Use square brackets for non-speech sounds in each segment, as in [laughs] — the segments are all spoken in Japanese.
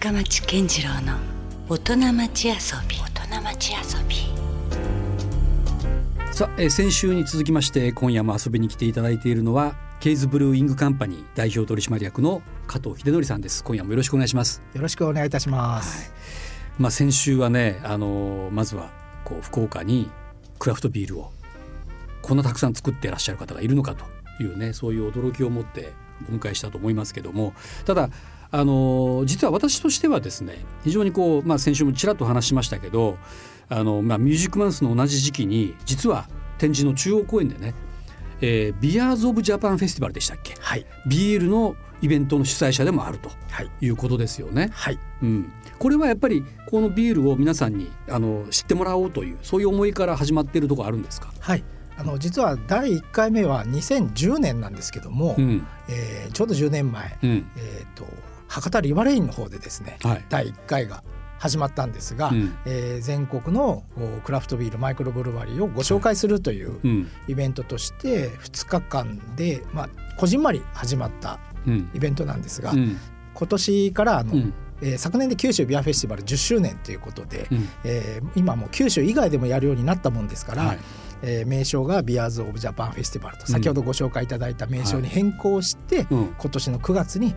深町健次郎の大人町遊び。大人町遊び。さあ、えー先週に続きまして今夜も遊びに来ていただいているのはケイズブルーイングカンパニー代表取締役の加藤秀則さんです。今夜もよろしくお願いします。よろしくお願いいたします。まあ先週はねあのーまずはこう福岡にクラフトビールをこんなたくさん作っていらっしゃる方がいるのかというねそういう驚きを持ってお迎えしたと思いますけどもただあのー実は私としてはですね非常にこう、まあ、先週もちらっと話しましたけどあの、まあ、ミュージックマンスの同じ時期に実は展示の中央公園でね、えービアーズ・オブ・ジャパンフェスティバルでしたっけ？はい。ビールのイベントの主催者でもあるとはい。いうことですよね。はい。うん、これはやっぱりこのビールを皆さんにあの知ってもらおうというそういう思いから始まっているところあるんですか、はい。あの実は第1回目は2010年なんですけども、うん。えーちょうど10年前、うん。えー、と博多リバレインの方でですねはい。第1回が始まったんですが、うん。えー全国のおクラフトビールマイクロブルワリーをご紹介するといううん。イベントとして2日間で、まあ、こじんまり始まったうん。イベントなんですが、うん。今年からあの、昨年で九州ビアフェスティバル10周年ということで、うん。えー今もう九州以外でもやるようになったもんですから、はい。えー名称がビアーズ・オブ・ジャパンフェスティバルと先ほどご紹介いただいた名称に変更して、うん、今年の9月に、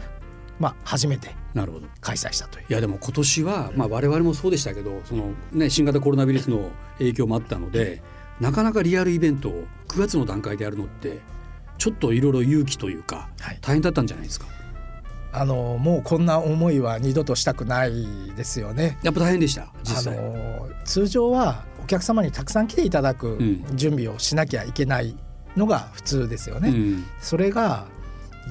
まあ、初めてなるほど開催したという。いやでも今年は、まあ、我々もそうでしたけどその、ね、新型コロナウイルスの影響もあったのでなかなかリアルイベントを9月の段階でやるのってちょっといろいろ勇気というかはい大変だったんじゃないですか？あのもうこんな思いは二度としたくないですよね。やっぱ大変でした実あ際。の通常はお客様にたくさん来ていただくん準備をしなきゃいけないのが普通ですよね。うんそれが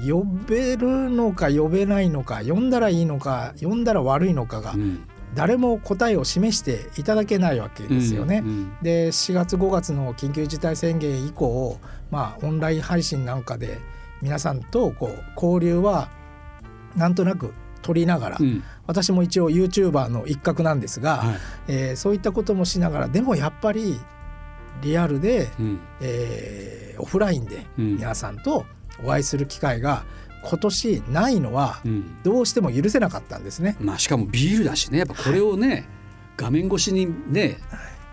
呼べるのか呼べないのか呼んだらいいのか呼んだら悪いのかがうん。誰も答えを示していただけないわけですよね。うんうん。で4月5月の緊急事態宣言以降、まあ、オンライン配信なんかで皆さんとこう交流はなんとなく取りながら、うん。私も一応 YouTuber の一角なんですが、はい。えーそういったこともしながらでもやっぱりリアルで、うん。えーオフラインでうん。皆さんとお会いする機会が今年ないのはうん。どうしても許せなかったんですね。まあ、しかもビールだしね。やっぱこれをね、画面越しにねっ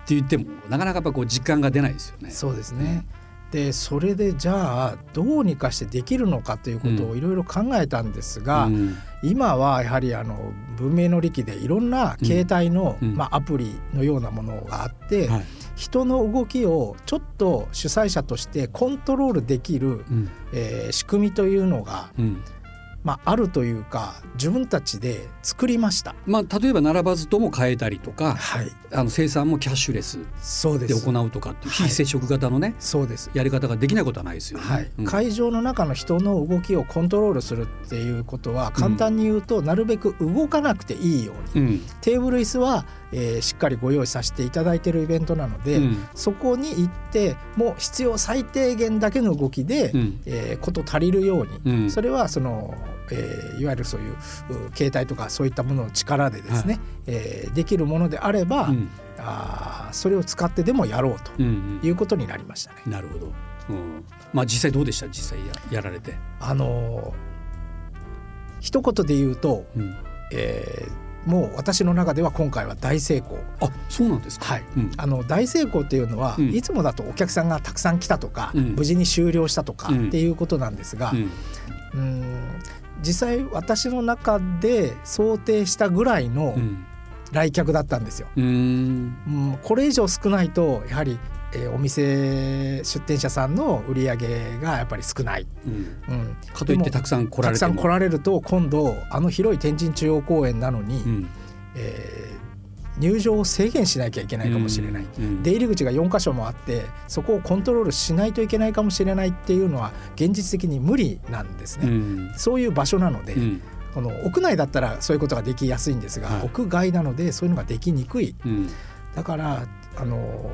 て言ってもなかなかやっぱこう実感が出ないですよね。そうですね。でそれでじゃあどうにかしてできるのかということをいろいろ考えたんですが、うん。今はやはりあの文明の利器でいろんな携帯の、うん。まあ、アプリのようなものがあって、はい人の動きをちょっと主催者としてコントロールできる、うん。えー仕組みというのが、うんまあ、あるというか自分たちで作りました。まあ、例えば並ばずとも変えたりとかはい、あの生産もキャッシュレスそうで。行うとかっていうはい。非接触型のね、そうです。やり方ができないことはないですよね。はい。うん。会場の中の人の動きをコントロールするっていうことは簡単に言うと、なるべく動かなくていいように。うん。テーブル椅子は、えーしっかりご用意させていただいているイベントなので、うん。そこに行ってもう必要最低限だけの動きで、うん。えーこと足りるように、うん。それはその、えーいわゆるそういうう携帯とかそういったものの力でですね、えーできるものであれば、うん。あーそれを使ってでもやろうとうんいうことになりましたね。うんなるほど、うん、まあ実際どうでした？実際ややられて、あのー一言で言うと、うん、えーもう私の中では今回は大成功。あそうなんですか、はい。うん。あの大成功っていうのは、うん。いつもだとお客さんがたくさん来たとか、うん。無事に終了したとかうん。っていうことなんですが、うん。うん実際私の中で想定したぐらいのうん。来客だったんですよ。うん。うんこれ以上少ないとやはり、えーお店出店者さんの売り上げがやっぱり少ない。うん。うん、かといってたくさん来られると今度あの広い天神中央公園なのに、うん。えー入場を制限しなきゃいけないかもしれない。うん出入り口が4箇所もあってそこをコントロールしないといけないかもしれないっていうのは現実的に無理なんですうね。ん。そういう場所なので、うん。この屋内だったらそういうことができやすいんですが、はい。屋外なのでそういうのができにくい。うん。だからあの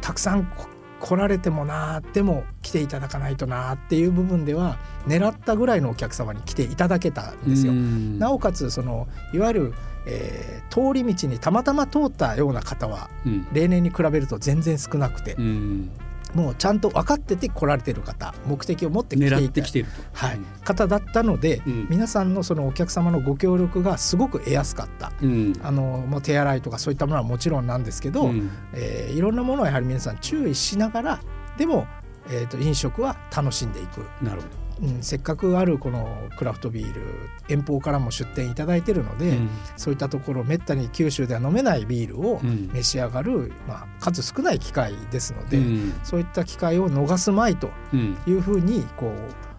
たくさんこ来られてもなでも来ていただかないとなっていう部分では狙ったぐらいのお客様に来ていただけたんですよ。うん。なおかつそのいわゆる、えー通り道にたまたま通ったような方はうん。例年に比べると全然少なくて、うん。もうちゃんと分かってて来られてる方目的を持って来てきていると。はい、方だったので、うん。皆さんのそのお客様のご協力がすごく得やすかった。うん。あのもう手洗いとかそういったものはもちろんなんですけど、うん。えーいろんなものをやはり皆さん注意しながらでも、えー、と飲食は楽しんでいく、なるほど。うん、せっかくあるこのクラフトビール遠方からも出店いただいてるので、うん。そういったところめったに九州では飲めないビールをうん。召し上がる、まあ、数少ない機会ですので、うん。そういった機会を逃すまいとうん。いうふうにこうお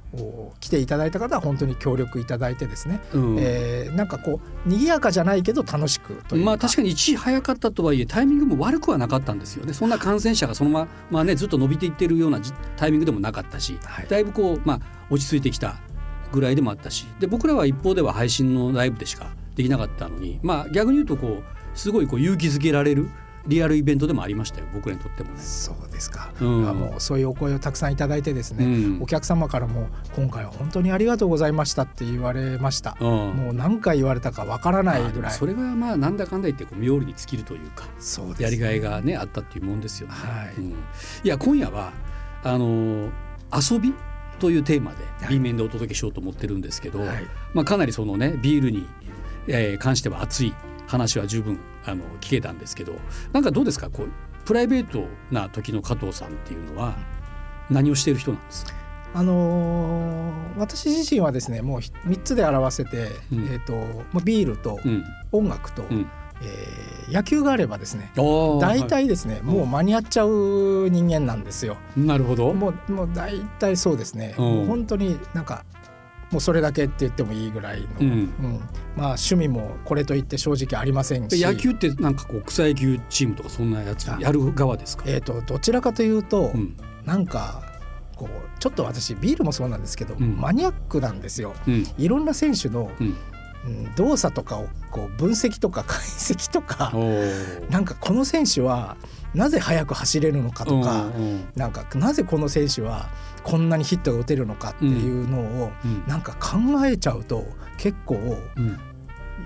来ていただいた方は本当に協力いただいてですね、うん。えーなんかこう賑やかじゃないけど楽しくというか、まあ確かに一時早かったとはいえタイミングも悪くはなかったんですよね。そんな感染者がそのままねずっと伸びていってるようなじタイミングでもなかったし、はい。だいぶこうまあ落ち着いてきたぐらいでもあったし。で僕らは一方では配信のライブでしかできなかったのに。まあ逆に言うとこうすごいこう勇気づけられるリアルイベントでもありましたよ僕らにとってもね。そうですか、うん。あもうそういうお声をたくさんいただいてですね、うん。お客様からも今回は本当にありがとうございましたって言われました、うん。もう何回言われたかわからないぐらい、それがまあなんだかんだ言ってこう妙利に尽きるというかそうですやりがいがねあったっていうもんですよね。はい。うん。いや今夜はあの遊びというテーマではい。B 面でお届けしようと思ってるんですけど、はい。まあ、かなりそのねビールに、えー関しては熱い話は十分あの聞けたんですけどなんかどうですか？こうプライベートな時の加藤さんっていうのは何をしている人なんですか、あのー私自身はですねもうひ3つで表せて、うん。えーとまあ、ビールとうん。音楽と、うん、えー野球があればですね大大体ですね、もう間に合っちゃう人間なんですよ。なるほど。もうもう大体そうですね、うん。もう本当になんかもうそれだけって言ってもいいぐらいの、うん。うん。まあ趣味もこれといって正直ありませんし。野球ってなんかこう草野球チームとかそんなやつあ。やる側ですか？えー、とどちらかというと、うん。なんかこうちょっと私ビールもそうなんですけど、うん。マニアックなんですよ。うん。いろんな選手の、動作とかをこう分析とか解析とかなんかこの選手はなぜ速く走れるのかとか、なんかなぜこの選手はこんなにヒットが打てるのかっていうのを、うん。なんか考えちゃうと結構うん。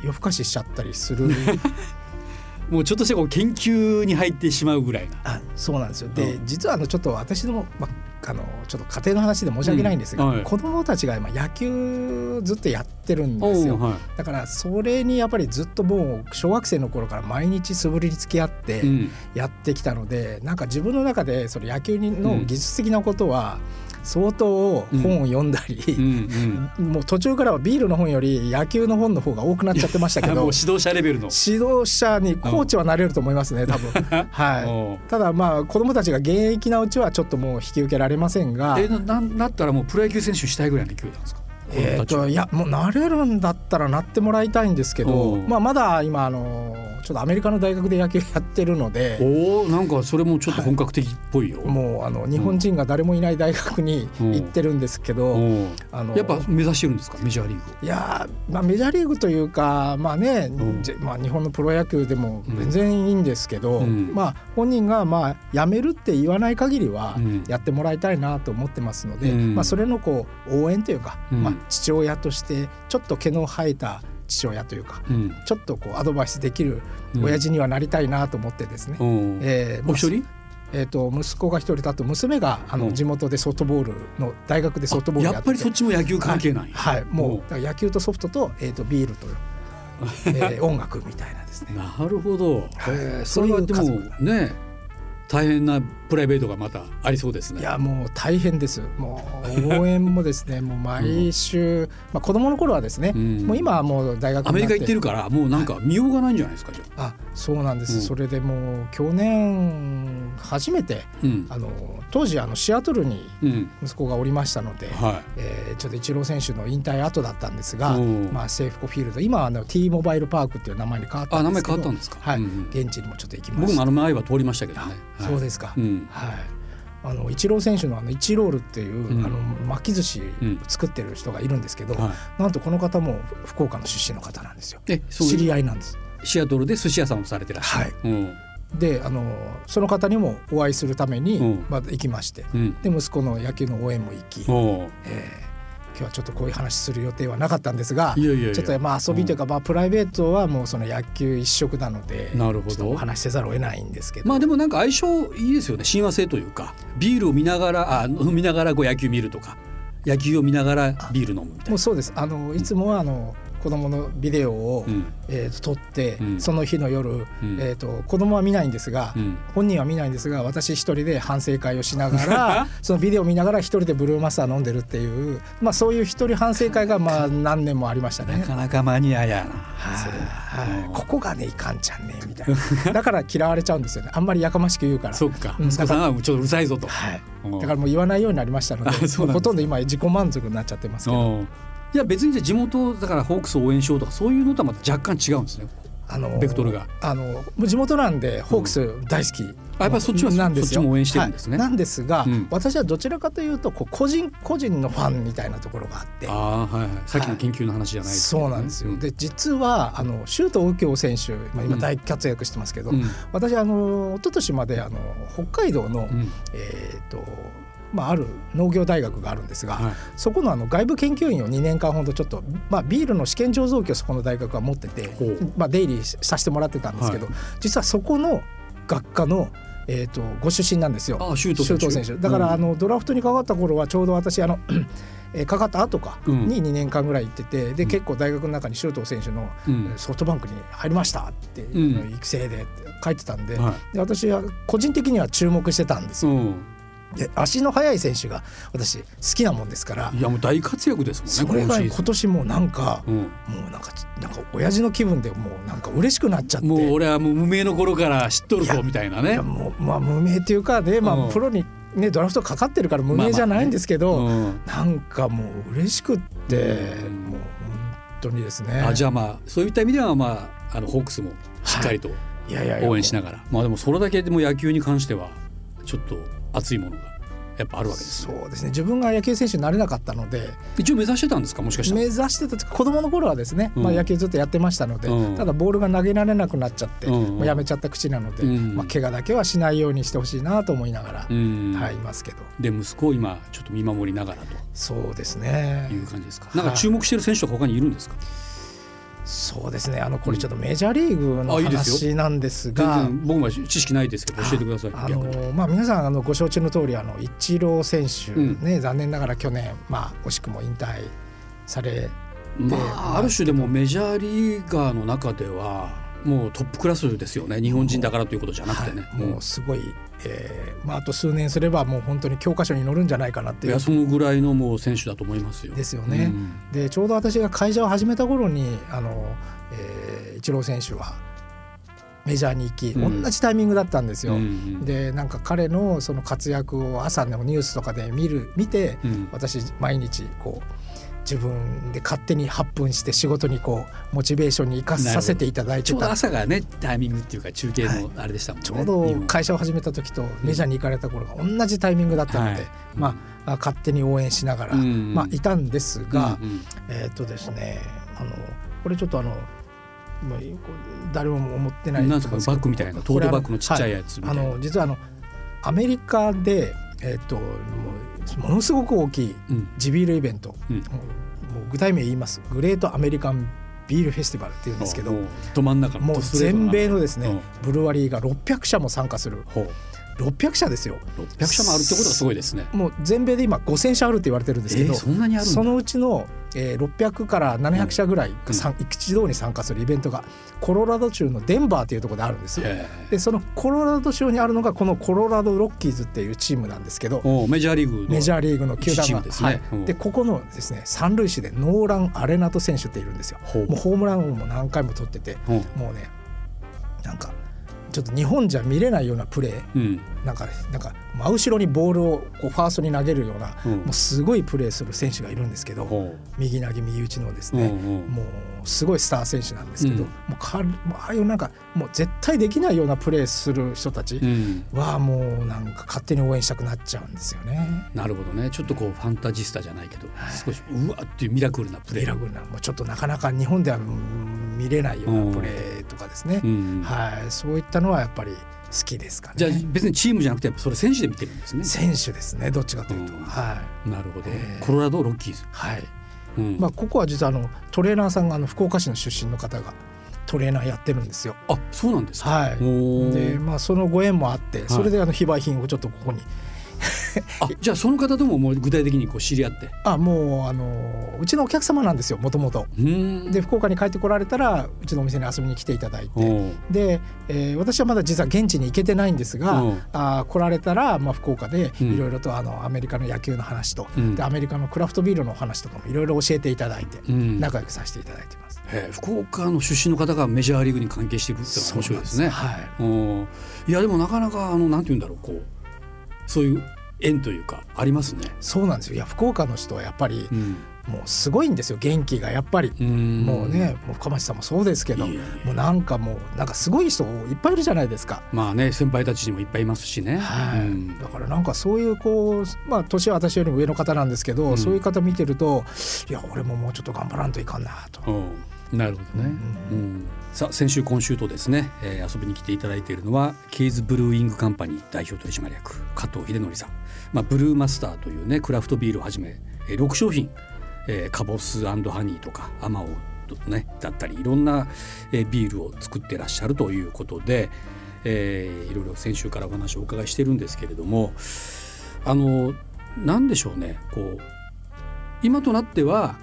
夜更かししちゃったりする。[laughs] もうちょっとしたこう研究に入ってしまうぐらいな。あそうなんですよ。で、う実はあのちょっと私ども、まあのちょっと家庭の話で申し訳ないんですが、うん。はい。子供たちが今野球ずっとやってるんですよ。はい。だからそれにやっぱりずっともう小学生の頃から毎日素振りに付き合ってうん。やってきたので、なんか自分の中でその野球うん。の技術的なことは相当本を読んだり、うんうんもう途中からはビールの本より野球の本の方が多くなっちゃってましたけど [laughs] 指導者レベルの。指導者にコーチはなれると思いますね多分。[laughs] はいただまあ子供たちが現役なうちはちょっともう引き受けられませんが。えななったらもうプロ野球選手したいぐらいの勢いなんですか？えー、といやもうなれるんだったらなってもらいたいんですけど、まあ、まだ今あのちょっとアメリカの大学で野球やってるのでおおなんかそれもちょっと本格的っぽいよ。もうあの日本人が誰もいない大学にうん。行ってるんですけど、おーあのやっぱ目指してるんですか？メジャーリーグ。を。いやー、まあ、メジャーリーグというか、まあねうん。じまあ、日本のプロ野球でも全然いいんですけど、うん。まあ、本人がまあ辞めるって言わない限りはうん。やってもらいたいなと思ってますので、うん。まあ、それのこう応援というか、うん。まあ、父親としてちょっと毛の生えた父親というかうん。ちょっとこうアドバイスできる親父にはなりたいなと思ってですね、うん。えーお一人？えー、と息子が一人だと娘があうんの地元でソフトボールの大学でソフトボールやってやっぱりそっちも野球関係ない。はい、はいもう野球とソフトと,、えー、とビールと、[laughs] えー音楽みたいなですねなるほど。はいそれはでもね大変なプライベートがまたありそうですね。いやもう大変ですもう応援もですね [laughs] もう毎週、まあ、子供の頃はですね、うんもう今はもう大学アメリカ行ってるるからもうなんか見ようがないんじゃないですかじゃあ。あそうなんです、うんそれでもう去年初めてうん。あの当時あのシアトルにうん。息子がおりましたので、はえーちょっとイチロー選手の引退後だったんですが、うんまあ、セーフコフィールド今はあの T モバイルパークっていう名前に変わっい。あ名前たんですけど変わったんですか？はい、うんうん現地にもちょっと行きました僕もあの前は通りましたけどね。あそうですか、うん。はい。あのイチロー選手のあのイチロールっていう、うん。あの巻き寿司うん。作ってる人がいるんですけど、はい。なんとこの方も福岡の出身の方なんですよ。知り合いなんです。シアトルで寿司屋さんをされてらっしゃる。うん。であのその方にもお会いするために、うん。まあ、行きましてうん。で息子の野球の応援も行き、えー今日はちょっとこういう話する予定はなかったんですがいやいやいや。ちょっとまあ遊びというか、まあ、プライベートはもうその野球一色なのでなるほど。お話しせざるを得ないんですけど、まあでもなんか相性いいですよね。親和性というかビールを見ながらあ飲みながらこう野球見るとか。野球を見ながらビール飲むみたいな。もうそうです。あのいつもはあの子供のビデオを、うん。えー、と撮って、うん。その日の夜、ん。えー、と子供は見ないんですが、うん。本人は見ないんですが私一人で反省会をしながら [laughs] そのビデオを見ながら一人でブルーマスター飲んでるっていう、まあ、そういう一人反省会がまあ何年もありましたね。なかなかマニアやな。はい。ここがねいかんちゃんねみたいな。[laughs] だから嫌われちゃうんですよね。あんまりやかましく言うから。そっか。うん。息子さんはちょっとうるさいぞと。はい。うんだからもう言わないようになりましたので [laughs] ほとんど今自己満足になっちゃってますけど。う。んいや別にじゃあ地元だからホークスを応援しようとかそういうのとはまた若干違うんですね。あのベクトルが。あの地元なんでホークス大好き、あやっぱりそっちはなんですよ。そっちも応援してるんですね。はい。なんですが、うん。私はどちらかというとこう個人個人のファンみたいなところがあって。ああはいはい。さっきの研究の話じゃないですね。そうなんですよ、うん。で実はあの周東右京選手、まあ、今大活躍してますけど、うん。私あの一昨年まであの北海道の、うん。えーとまあ、ある農業大学があるんですが、はい。そこのあの外部研究員を2年間ほどちょっと、まあ、ビールの試験醸造機をそこの大学は持っててまあ、出入りさせてもらってたんですけど、は実はそこの学科の、えー、とご出身なんですよ。あ周東選手。選手。だから、うん。あのドラフトにかかった頃はちょうど私あのえーかかった後かうん。に2年間ぐらい行ってて、でうん。結構大学の中に周東選手のうん。ソフトバンクに入りましたって、うん。育成でって書いてたんで,、はで私は個人的には注目してたんですよ。うんで足の速い選手が私好きなもんですから。いやもう大活躍ですそれがもんね今シーズ今年もなんか、ンうん。もうなんかなんか親父の気分でもうなんか嬉しくなっちゃって。もう俺はもう無名の頃から知っとるいやぞみたいないやね。もうまあ無名っていうかね、まうん。あ、プロに、ね、ドラフトかかってるから無名じゃないんですけど、うん。なんかもう嬉しくって、うんもう本当にですね。あじゃあまあそういった意味ではまああのホークスもしっかりとい。やいやいや応援しながら、まあでもそれだけでも野球に関してはちょっと熱いものがやっぱあるわけです。そうですね。自分が野球選手になれなかったので一応目指してたんですか？もしかした目ら。指してた子供の頃はですね、うん。まあ、野球ずっとやってましたので、うん。ただボールが投げられなくなっちゃって、うん。もうやめちゃった口なので、うん。まあ、怪我だけはしないようにしてほしいなと思いながら、うん。はい、いますけど。で息子を今ちょっと見守りながらそうですね。という感じですか？なんか注目してる選手とか他にいるんですか？そうですねあのこれちょっとメジャーリーグの話なんです全が。然僕は知識ないですけど教えてください。あのまあ、皆さんあのご承知の通りあのイチロー選手、うんね残念ながら去年、まあ、惜しくも引退されまであある種でもメジャーリーガーの中ではもうトップクラスですよね日本人だからということじゃなくてね。はいもうすごい、えーまあ、あと数年すればもう本当に教科書に載るんじゃないかなっていういやそのぐらいのもう選手だと思いますよ。ですよね。でちょうど私が会社を始めた頃にあの、えーイチロー選手はメジャーに行き、うん同じタイミングだったんですよ。うんうんでなんか彼のその活躍を朝のニュースとかで見る見て、うん私毎日こう自分で勝手に発奮して仕事にこうモチベーションに生かさせていただいてちょうどた朝がねタイミングっていうか中継のあれでしたもんね。ちょうど会社を始めた時とメジャーに行かれた頃が同じタイミングだったので、はいまあ勝手に応援しながら、うんまあ、いたんですが、うんうん。えーっとですねあのこれちょっとあの誰も思ってないなんですか？バッグみたいなトートバッグのちっちゃいやつみたいな。あの実はあのアメリカでえーっとものすごく大きいうん。地ビールイベント、うん。もう具体名言います。グレートアメリカンビールフェスティバルっていうんですけどど真ん中のもう全米のですね、うん。ブルワリーが600社も参加する。ほう。600社ですよ。600社もあるってことがすごいですね。もう全米で今5000社あるって言われてるんですけど、そのうちの、えー、600から700社ぐらいがさん一堂に参加するイベントがコロラド州のデンバーというところであるんです。へでそのコロラド州にあるのがこのコロラドロッキーズっていうチームなんですけどメジャーリーグのメジャーリーグの球団がですね。はい。うん。でここのですね三塁手でノーラン・アレナト選手っているんですよ。もうホームラン王も何回も取っててうん。もうねなんかちょっと日本じゃ見れないようなプレー。うん。なんかなんか真後ろにボールをこうファーストに投げるような、うん。もうすごいプレーする選手がいるんですけど、ほ右投げ右打ちのですうね、うんうん。もうすごいスター選手なんですけど、うん。もうかああいうなんかもう絶対できないようなプレーする人たちうん。はもうなんか勝手に応援したくなっちゃうんですよね。なるほどね。ちょっとこうファンタジスタじゃないけど、少しうわっていうミラクルなプレー。ミラクルなもうちょっとなかなか日本ではうん見れないようなプレーとかですね、うん。はい、そういったのはやっぱり好きですかね。じゃあ別にチームじゃなくてそれ選手で見てるんですね。選手ですねどっちかというと、うんはなるほど、えーコロラドロッキーズ。いはい。うんまあここは実はあのトレーナーさんがあの福岡市の出身の方がトレーナーやってるんですよ。あそうなんですか。はい。でまあそのご縁もあってそれであの非売品をちょっとここにあじゃあその方とももう具体的にこう知り合って。あもうあのうちのお客様なんですよもともと。で福岡に帰ってこられたらうちのお店に遊びに来ていただいて。で、えー私はまだ実は現地に行けてないんですが、うんあー来られたら、まあ、福岡でうんいろいろとあのアメリカの野球の話と、うんでアメリカのクラフトビールのお話とかもいろいろ教えていただいて、うん仲良くさせていただいてます。福岡の出身の方がメジャーリーグに関係しているっていうのは面白いですね。はいいやでもなかなかあのなんて言うんだろうこうそういう縁というかありますね。そうなんですよ。いや福岡の人はやっぱりうん。もうすごいんですよ元気がやっぱり、うん。もうねもう深町さんもそうですけどもうなんかもうなんかすごい人いっぱいいるじゃないですか。まあね先輩たちにもいっぱいいますしね。はい。うん。だからなんかそういうこうまあ年は私よりも上の方なんですけど、うん。そういう方見てるといや俺ももうちょっと頑張らんといかんなと。うんなるほどね。うんさあ先週今週とですね、えー遊びに来ていただいているのはケイズブルーイングカンパニー代表取締役加藤秀則さん、まあ、ブルーマスターというねクラフトビールをはじめ、えー6商品、えーカボスハニーとかアマオねだったりいろんな、えービールを作ってらっしゃるということで、えーいろいろ先週からお話をお伺いしてるんですけれどもあのなんでしょうねこう今となっては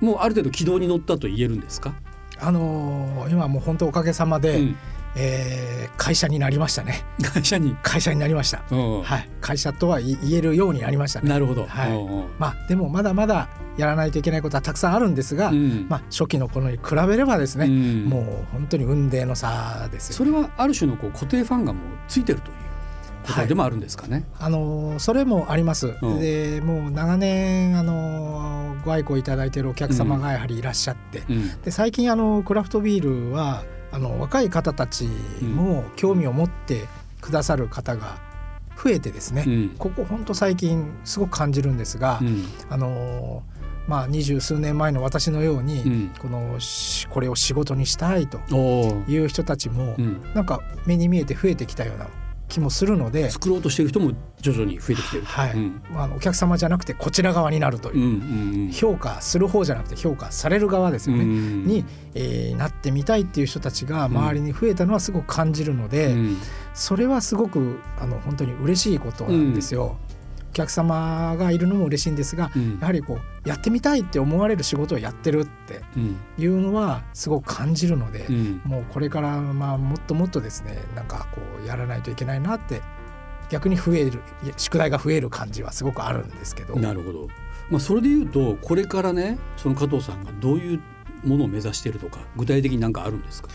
もうある程度軌道に乗ったと言えるんですか、あのー今もう本当おかげさまで、うん。えー会社になりましたね。会社に、会社になりました、うん。はい。会社とは言言えるようになりましたね。なるほど、はい。まあでもまだまだやらないといけないことはたくさんあるんですが、うん。まあ初期の頃に比べればですね、うん。もう本当に運命の差ですよそれはある種のこう固定ファンがもうついてるという？ことでもあるんですかね。あのーそれもあります、うん。でもう長年、あのーご愛顧いただいているお客様がやはりいらっしゃって、うん。で最近あのクラフトビールはあの若い方たちも興味を持ってくださる方が増えてですね、うん。ここ本当最近すごく感じるんですが、うん。あのーまあ二十数年前の私のように、うん。このしこれを仕事にしたいという人たちも、うん。なんか目に見えて増えてきたような気もするので、作ろうとしている人も徐々に増えてきていると。はい。うん。まあお客様じゃなくてこちら側になるというう、んうん評価する方じゃなくて評価される側ですうんよね、うんに、えーなってみたいっていう人たちが周りに増えたのはすごく感じるので、うん。それはすごくあの本当に嬉しいことなんですよ。お客様がいるのも嬉しいんですが、うんやはりこうやってみたいって思われる仕事をやってるってうんいうのはすごく感じるので、うんもうこれからまあもっともっとですねなんかこうやらないといけないなって逆に増える宿題が増える感じはすごくあるんですけど。なるほど。まあそれで言うとこれからねその加藤さんがどういうものを目指しているとか具体的に何かあるんですか？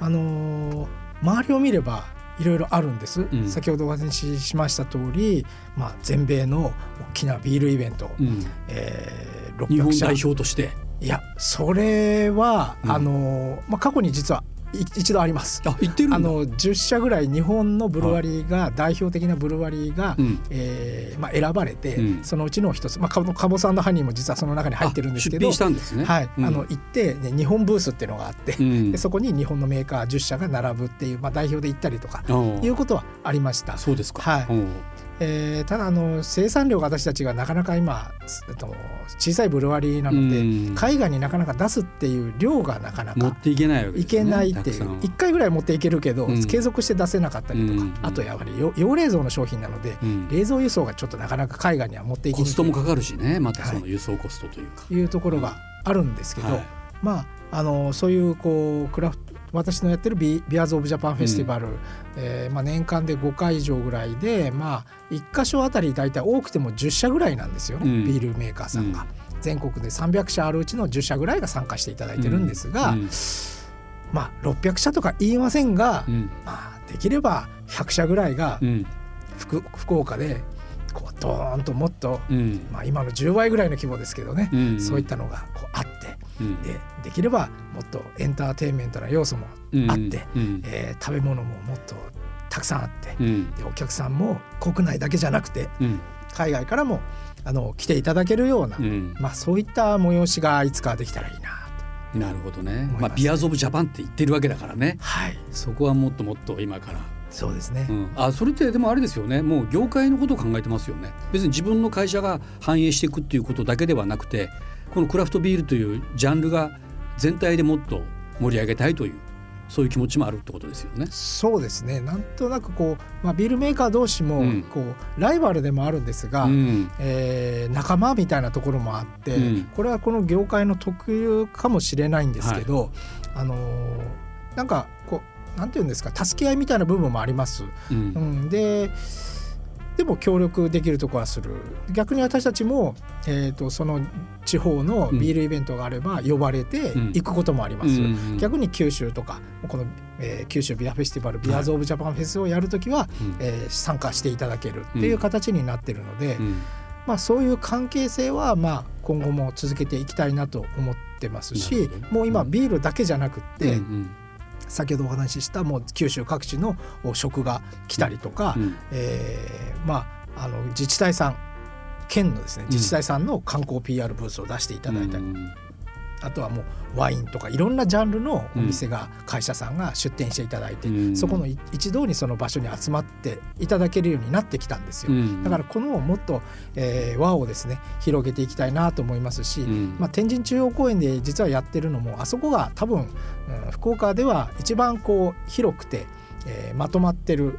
あのー周りを見ればいろいろあるんです、ん。先ほどお話ししました通り、まあ、全米の大きなビールイベント、うん。えー日本600社代表として。いやそれは、うん。あのーまあ、過去に実はい一度あります。あの10社ぐらい日本のブルワリーが代表的なブルワリーが、うん。えーまあ、選ばれて、うん。そのうちの一つ、まあ、カボカボスハニーも実はその中に入ってるんですけどあ出品したんですね。はい。うん。あの行って、ね、日本ブースっていうのがあって、うん。でそこに日本のメーカー10社が並ぶっていう、まあ、代表で行ったりとかいうことはありました。そうですか。はい。う。んえーただあの生産量が私たちがなかなか今、えっと、小さいブルワリーなので、うん。海外になかなか出すっていう量がなかなか持っていけないわけね。けないっていう1回ぐらい持っていけるけど、うん。継続して出せなかったりとか、うん。あとやはりよ用冷蔵の商品なので、うん。冷蔵輸送がちょっとなかなか海外には持っていきにくい。コストもかかるしねまたそはの輸送コストというか。というところがあるんですけど、はい。まああのそういうこうクラフト私のやってるビビアーズ・オブ・ジャパンフェスティバル、えーまあ、年間で5回以上ぐらいで、まあ、1箇所あたり大体多くても10社ぐらいなんですよね、うん。ビールメーカーさんが。全国で300社あるうちの10社ぐらいが参加していただいてるんですが、うん。まあ、600社とか言いませんが、うん。まあ、できれば100社ぐらいがうん。福福岡でこうドーンともっと、うん。まあ、今の10倍ぐらいの規模ですけどね、うん。そういったのがこうあってうんでできればもっとエンターテインメントな要素もあって、うん。えー食べ物ももっとたくさんあってうん。でお客さんも国内だけじゃなくてうん。海外からもあの来ていただけるような、うん。まあ、そういった催しがいつかできたらいいなと。なるほどね。まあビアーズオブジャパンって言ってるわけだからね。はい。そこはもっともっと今から。そうですね、うん、あそれってでもあれですよね。もう業界のことを考えてますよね。別に自分の会社が反映していくっていうことだけではなくてこのクラフトビールというジャンルが全体でもっと盛り上げたいというそういう気持ちもあるってことですよね。そうですね。なんとなくこう、まあ、ビールメーカー同士もうん。こう、ライバルでもあるんですが、うん。えー仲間みたいなところもあって、うん。これはこの業界の特有かもしれないんですけど、あのーなんかこうなんていうんですか助け合いみたいな部分もあります。うん。うん、ででも協力できるところはする。逆に私たちも、えー、とその地方のビールイベントがあれば呼ばれてうん。行くこともあります。うん逆に九州とかこの、えー九州ビアフェスティバルビアーズ・オブ・ジャパンフェスをやるときは、うん。えー参加していただけるっていう形になってるので、うん。まあ、そういう関係性は、まあ、今後も続けていきたいなと思ってますなしもう今うん。ビールだけじゃなくって、うん先ほどお話ししたもう九州各地のお食が来たりとか、うん。えーまあ、あの自治体さん県のですねん。自治体さんの観光 PR ブースを出していただいたり、うんあとはもうワインとかいろんなジャンルのお店が、会社さんが出店していただいて、うん。そこのい一堂にその場所に集まっていただけるようになってきたんですよ。うん。だからこのもっと、えー輪をですね広げていきたいなと思いますし、うん。まあ、天神中央公園で実はやってるのもあそこが多分、うん福岡では一番こう広くて、えーまとまってる、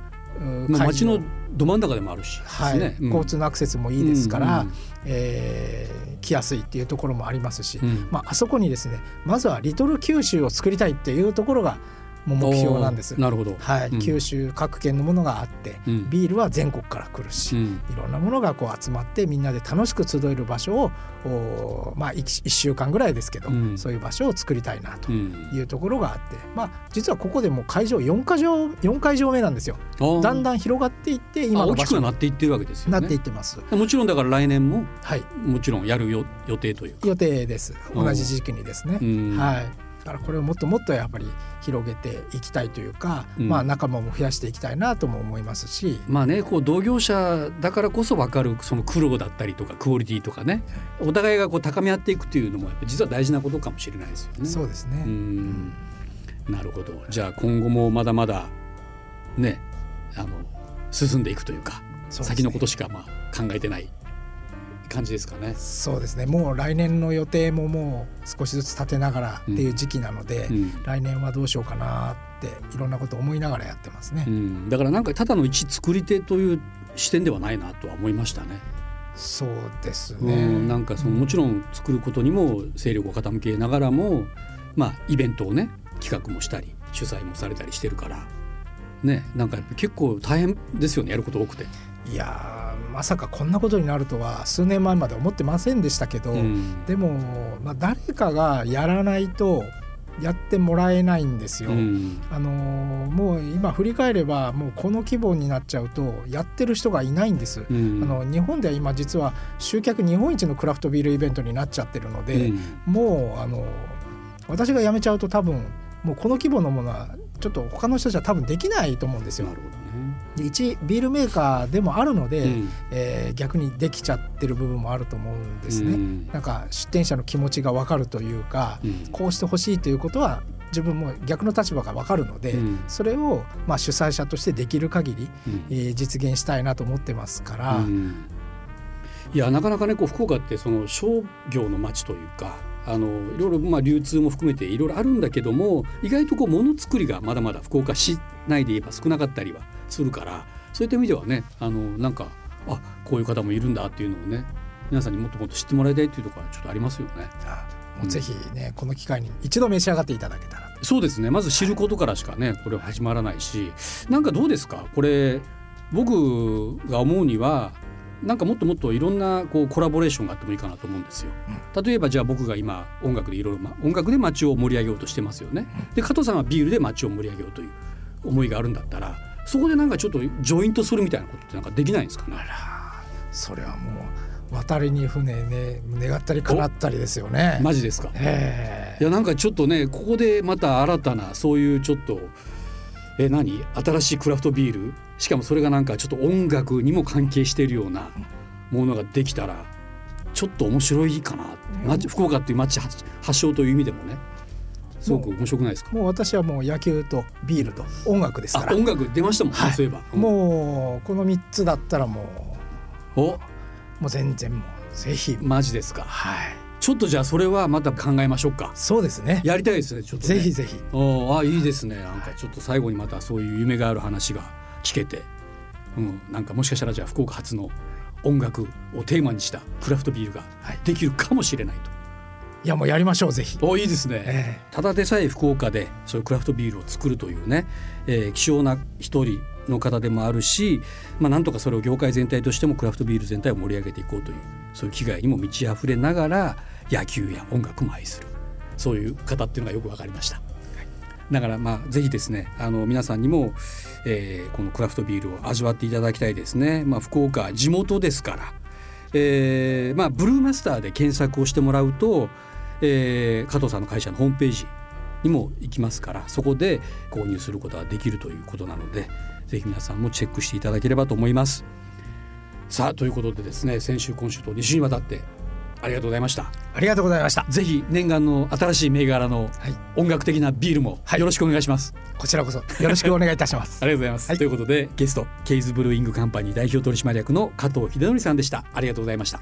街のど真ん中でもあるしはい。うん。交通のアクセスもいいですから、うん。えー来やすいっていうところもありますし、うん。まあ、あそこにですねまずはリトル九州を作りたいっていうところがもう目標なんです。なるほど。はいうん九州各県のものがあって、うんビールは全国から来るし、うんいろんなものがこう集まってみんなで楽しく集える場所をまあ 1, 週間ぐらいですけど、うんそういう場所を作りたいなとうんいうところがあって、まあ、実はここでもう会場4会場4会場目なんですよ。だんだん広がっていってあ今の大きくなっていってるわけですよね。なっていってます。もちろんだから来年もはいもちろんやるよ予定というか。予定ですうん同じ時期にですね。うんはいだからこれをもっともっとやっぱり広げていきたいというか、うん。まあ仲間も増やしていきたいなとも思いますし、まあねこう同業者だからこそ分かるその苦労だったりとかクオリティとかね。お互いがこう高め合っていくっていうのもやっぱ実は大事なことかもしれないですよね。そうですね。うん。なるほど。じゃあ今後もまだまだねあの進んでいくというかね。先のことしかまあ考えてない感じですかね。そうですねもう来年の予定ももう少しずつ立てながらっていう時期なので、うん来年はどうしようかなっていろんなこと思いながらやってますね。うん、だからなんかただの一作り手という視点ではないなとは思いましたね。そうですうね。ん、なんかそのもちろん作ることにも勢力を傾けながらも、まあ、イベントをね企画もしたり主催もされたりしてるから、ね、なんか結構大変ですよねやること多くて。いやーまさかこんなことになるとは数年前まで思ってませんでしたけど、うんでも、まあ、誰かがやらないとやってもらえないんですよ。うんあのーもう今振り返ればもうこの規模になっちゃうとやってる人がいないんです。うんあの日本では今実は集客日本一のクラフトビールイベントになっちゃってるので、うんもうあの私が辞めちゃうと多分もうこの規模のものはちょっと他の人じゃ多分できないと思うんですよな。るほどね。で一ビールメーカーでもあるので、うん。えー逆にできちゃってる部分もあると思うんですね。うん。なんか出店者の気持ちが分かるというか、うん。こうしてほしいということは自分も逆の立場が分かるので、うん。それをまあ主催者としてできる限り、うん。えー実現したいなと思ってますから、うん。いやなかなかねこう福岡ってその商業の街というかあのいろいろまあ流通も含めていろいろあるんだけども意外とこうものづくりがまだまだ福岡市内で言えば少なかったりはするからそういった意味ではねあのなんかあこういう方もいるんだっていうのをね皆さんにもっともっと知ってもらいたいっていうところはちょっとありますよね。あもうぜひねこの機会に一度召し上がっていただけたらとそうですねまず知ることからしかねこれは始まらないしなんかどうですか？これ僕が思うにはなんかもっともっといろんなこうコラボレーションがあってもいいかなと思うんですよ。例えばじゃあ僕が今音楽でいろいろまあ音楽で街を盛り上げようとしてますよね。で加藤さんはビールで街を盛り上げようという思いがあるんだったらそこでなんかちょっとジョイントするみたいなことってなんかできないんですかね？それはもう渡りに船ね願ったり叶ったりですよね。マジですか？えいやなんかちょっとねここでまた新たなそういうちょっとえ何？新しいクラフトビール？しかもそれがなんかちょっと音楽にも関係しているようなものができたらちょっと面白いかな、街福岡っていう街発発祥という意味でもねすごく面白くないですか？もう私はもう野球とビールと音楽ですから。あ音楽出ましたもん、はい。そういえば、うん。もうこの3つだったらもお。うもう全然もうぜひ。マジですか。はい。ちょっとじゃあそれはまた考えましょうか。そうですね。やりたいですねちょっと、ね、ぜひぜひ。おーあい。いですね。なんかちょっと最後にまたそういう夢がある話が聞けて、うん、なんかもしかしたらじゃあ福岡初の音楽をテーマにしたクラフトビールがはい。できるかもしれないと、いやもうやりましょうぜひ。おいいですね、えただでさえ福岡でそういうクラフトビールを作るというね、えー希少な一人の方でもあるし、まあ、なんとかそれを業界全体としてもクラフトビール全体を盛り上げていこうというそういう気概にも満ち溢れながら野球や音楽も愛する。そういう方っていうのがよく分かりました。だからまあぜひですねあの皆さんにも、えーこのクラフトビールを味わっていただきたいですね。まあ、福岡地元ですから、えーまあ、ブルーマスターで検索をしてもらうと、えー加藤さんの会社のホームページにも行きますからそこで購入することができるということなのでぜひ皆さんもチェックしていただければと思います。さあということでですね先週今週と2週にわたってありがとうございました。ありがとうございましたぜひ念願の新しい銘柄のはい音楽的なビールもはいよろしくお願いします。こちらこそよろしくお願いいたします [laughs] ありがとうございます。はいということでゲストケイズブルーイングカンパニー代表取締役の加藤秀則さんでした。ありがとうございました。